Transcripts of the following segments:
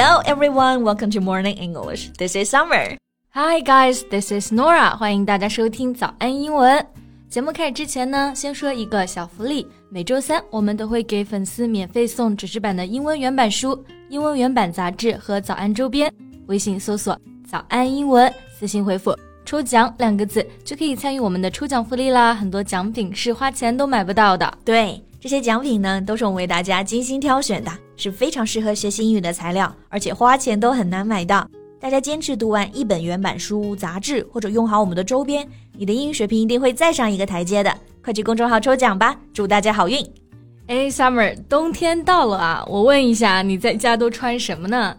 Hello everyone, welcome to Morning English. This is Summer. Hi guys, this is Nora. 欢迎大家收听早安英文。节目开始之前呢，先说一个小福利。每周三我们都会给粉丝免费送纸质版的英文原版书、英文原版杂志和早安周边。微信搜索“早安英文”，私信回复“抽奖”两个字就可以参与我们的抽奖福利啦。很多奖品是花钱都买不到的。对，这些奖品呢都是我们为大家精心挑选的，是非常适合学习英语的材料，而且花钱都很难买到。大家坚持读完一本原版书、杂志，或者用好我们的周边，你的英语水平一定会再上一个台阶的。快去公众号抽奖吧，祝大家好运！哎，Summer，冬天到了啊，我问一下，你在家都穿什么呢？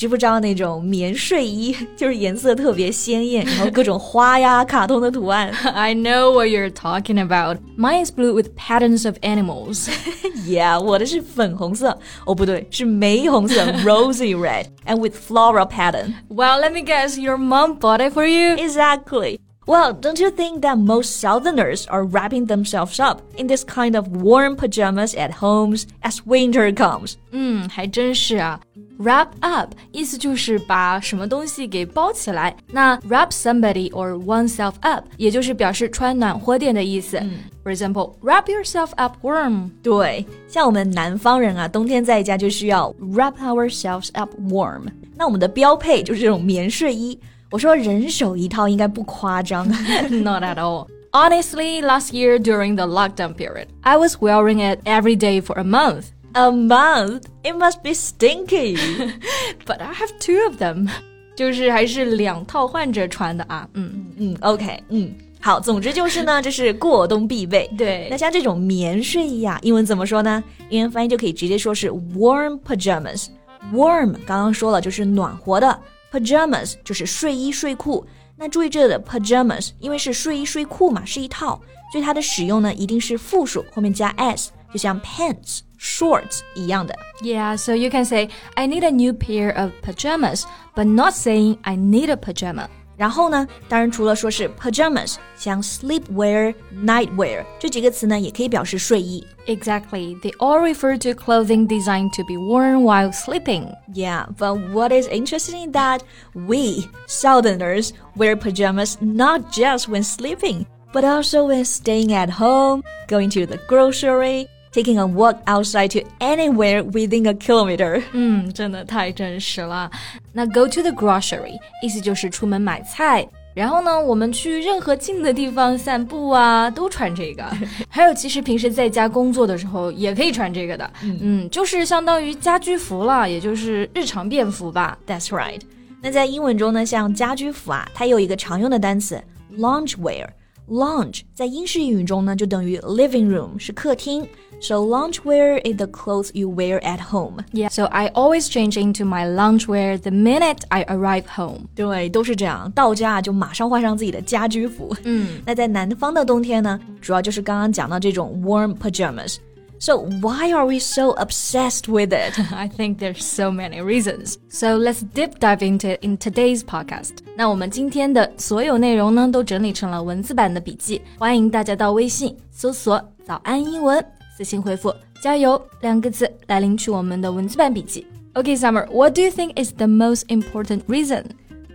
知不知道那种棉睡衣，就是颜色特别鲜艳，然后各种花呀、卡通的图案。I know what you're talking about. Mine is blue with patterns of animals. yeah，我的是粉红色，哦不对，是玫红色，rosy red and with floral pattern. Well, let me guess, your mom bought it for you. Exactly. Well, don't you think that most Southerners are wrapping themselves up in this kind of warm pajamas at homes as winter comes? 嗯，还真是啊。 Wrap up 意思就是把什么东西给包起来。那 wrap somebody or oneself up 也就是表示穿暖和点的意思。For example, wrap yourself up warm. 对，像我们南方人啊，冬天在家就需要 wrap ourselves up warm。那我们的标配就是这种棉睡衣。我说人手一套应该不夸张。Not at all. Honestly, last year during the lockdown period, I was wearing it every day for a month. A month? It must be stinky. But I have two of them. 就是还是两套换着穿的啊。嗯嗯，OK，嗯。好，总之就是呢，这是过冬必备。对，那像这种棉睡衣啊，英文怎么说呢？英文翻译就可以直接说是 warm pajamas。Warm 刚刚说了就是暖和的。Pajamas 就是睡衣睡裤。那注意这里的 pajamas，因为是睡衣睡裤嘛，是一套，所以它的使用呢一定是复数，后面加 s，就像 pants、shorts 一样的。Yeah, so you can say I need a new pair of pajamas, but not saying I need a pajama. 然后呢，当然除了说是 pajamas，像 sleepwear、nightwear 这几个词呢，也可以表示睡衣。Exactly, they all refer to clothing designed to be worn while sleeping. Yeah, but what is interesting that we Southerners wear pajamas not just when sleeping, but also when staying at home, going to the grocery taking a walk outside to anywhere within a kilometer. 嗯，真的太真实了。那 go to the grocery 意思就是出门买菜。然后呢，我们去任何近的地方散步啊，都穿这个。还有，其实平时在家工作的时候也可以穿这个的。嗯，就是相当于家居服了，也就是日常便服吧。That's right。那在英文中呢，像家居服啊，它有一个常用的单词 loungewear。 Lounge 在英式英语中呢，就等于 living room，是客厅。So loungewear is the clothes you wear at home. Yeah. So I always change into my loungewear the minute I arrive home. 对，都是这样，到家就马上换上自己的家居服。嗯，那在南方的冬天呢，主要就是刚刚讲到这种 warm pajamas。 So why are we so obsessed with it? I think there's so many reasons. So let's deep dive into it in today's podcast. 那我们今天的所有内容呢，都整理成了文字版的笔记，欢迎大家到微信搜索“早安英文”，私信回复“加油”两个字来领取我们的文字版笔记。Okay, Summer, what do you think is the most important reason?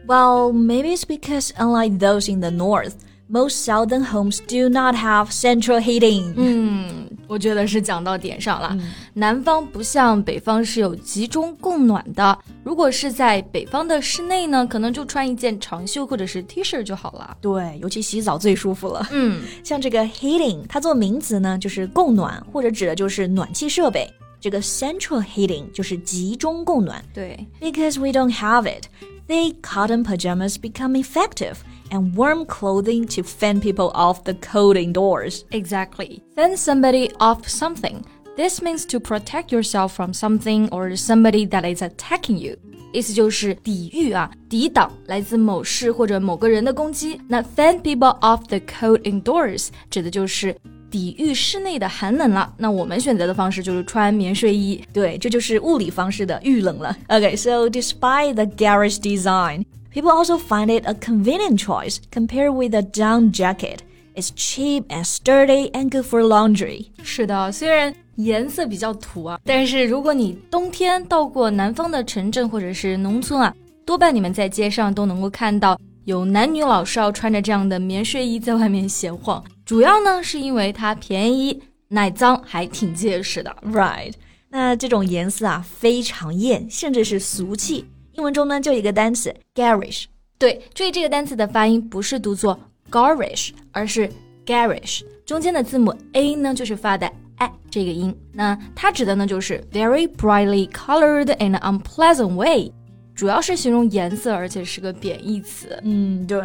Well, maybe it's because unlike those in the north, most southern homes do not have central heating. 嗯，我觉得是讲到点上了。嗯、南方不像北方是有集中供暖的。如果是在北方的室内呢，可能就穿一件长袖或者是 T 恤就好了。对，尤其洗澡最舒服了。嗯，像这个 heating，它做名词呢，就是供暖或者指的就是暖气设备。这个 central heating 就是集中供暖。对，because we don't have it, thick cotton pajamas become effective and warm clothing to fend people off the cold indoors. Exactly. Fend somebody off something. This means to protect yourself from something or somebody that is attacking you. 意思就是抵御啊，抵挡来自某事或者某个人的攻击。那 fend people off the cold indoors 指的就是抵御室内的寒冷了。那我们选择的方式就是穿棉睡衣。对，这就是物理方式的遇冷了。Okay, so despite the garish design. People also find it a convenient choice compared with a down jacket. It's cheap and sturdy and good for laundry. 是的，虽然颜色比较土啊，但是如果你冬天到过南方的城镇或者是农村啊，多半你们在街上都能够看到有男女老少穿着这样的棉睡衣在外面闲晃。主要呢是因为它便宜、耐脏，还挺结实的。 Right？那这种颜色啊，非常艳，甚至是俗气。 英文中呢，就一个单词 garish。对，注意这个单词的发音不是读作 garish，而是 garish，中间的字母 a 呢就是发的 a 这个音。那它指的呢就是 very brightly colored in an unpleasant way，主要是形容颜色，而且是个贬义词。嗯，对。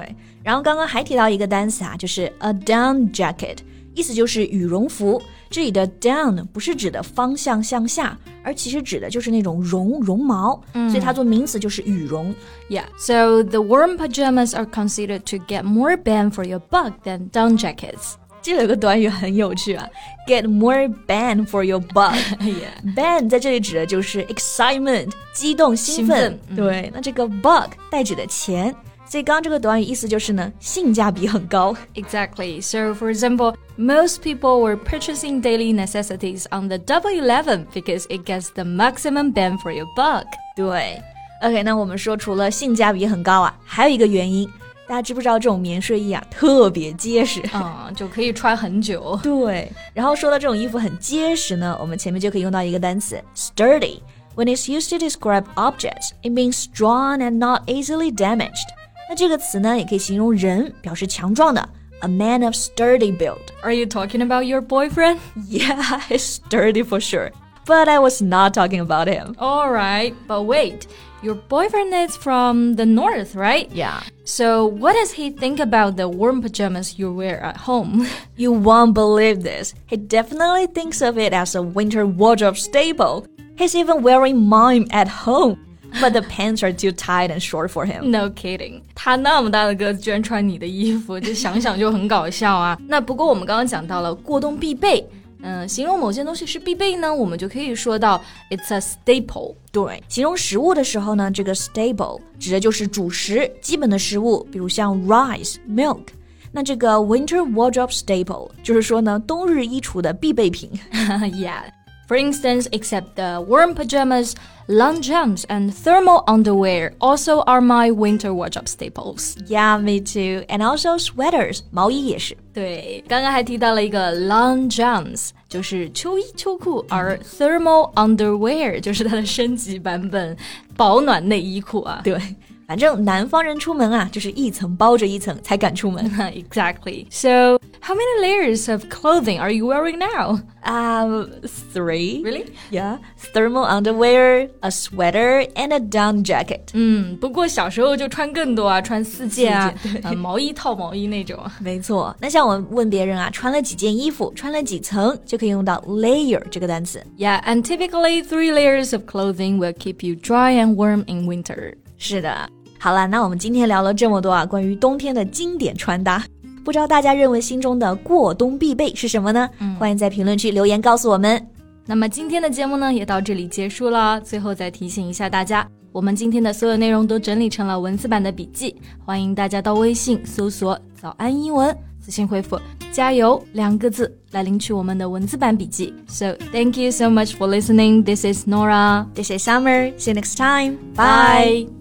然后刚刚还提到一个单词啊，就是 a down jacket，意思就是羽绒服。这里的 down 不是指的方向向下，而其实指的就是那种绒绒毛，所以它做名词就是羽绒。Yeah, so the warm pajamas are considered to get more bang for your buck than down jackets. 这里有个短语很有趣啊，get more bang for your buck。yeah. bang 在这里指的就是 excitement，激动、兴奋。对，那这个 buck 代指的钱，所以刚刚这个短语意思就是呢，性价比很高。 Exactly. So, for example, most people were purchasing daily necessities on the Double Eleven because it gets the maximum bang for your buck. 对，OK，那我们说除了性价比很高啊，还有一个原因，大家知不知道这种棉睡衣啊特别结实？嗯，就可以穿很久。对，然后说到这种衣服很结实呢，我们前面就可以用到一个单词 sturdy。When it's used to describe objects, it means strong and not easily damaged. 那这个词呢，也可以形容人，表示强壮的，a man of sturdy build. Are you talking about your boyfriend? Yeah, he's sturdy for sure. But I was not talking about him. All right, but wait. Your boyfriend is from the north, right? Yeah. So, what does he think about the warm pajamas you wear at home? You won't believe this. He definitely thinks of it as a winter wardrobe staple. He's even wearing mine at home. But the pants are too tight and short for him. No kidding，他那么大的个子居然穿你的衣服，这想想就很搞笑啊。那不过我们刚刚讲到了过冬必备，嗯、形容某件东西是必备呢，我们就可以说到 it's a staple。对，形容食物的时候呢，这个 staple 指的就是主食、基本的食物，比如像 rice、milk。那这个 winter wardrobe staple 就是说呢，冬日衣橱的必备品。 yeah. for instance, except the warm pajamas, long johns, and thermal underwear also are my winter wardrobe staples. Yeah, me too. And also sweaters, 毛衣也是。对，刚刚还提到了一个 long johns，就是秋衣秋裤，而 thermal underwear 就是它的升级版本，保暖内衣裤啊。对。反正南方人出门啊，就是一层包着一层才敢出门。 exactly. So, how many layers of clothing are you wearing now? Um, three. Really? Yeah. Thermal underwear, a sweater, and a down jacket. 嗯，不过小时候就穿更多啊，穿四件啊四件，对呃毛衣套毛衣那种。没错，那像我们问别人啊，穿了几件衣服，穿了几层，就可以用到 layer 这个单词。 Yeah, and typically three layers of clothing will keep you dry and warm in winter. 是的， 好了，那我们今天聊了这么多啊，关于冬天的经典穿搭，不知道大家认为心中的过冬必备是什么呢？欢迎在评论区留言告诉我们。那么今天的节目呢，也到这里结束了。最后再提醒一下大家，我们今天的所有内容都整理成了文字版的笔记，欢迎大家到微信搜索“早安英文”，私信回复“加油”两个字来领取我们的文字版笔记。So thank you so much for listening. This is Nora. This is Summer. See you next time. Bye. Bye.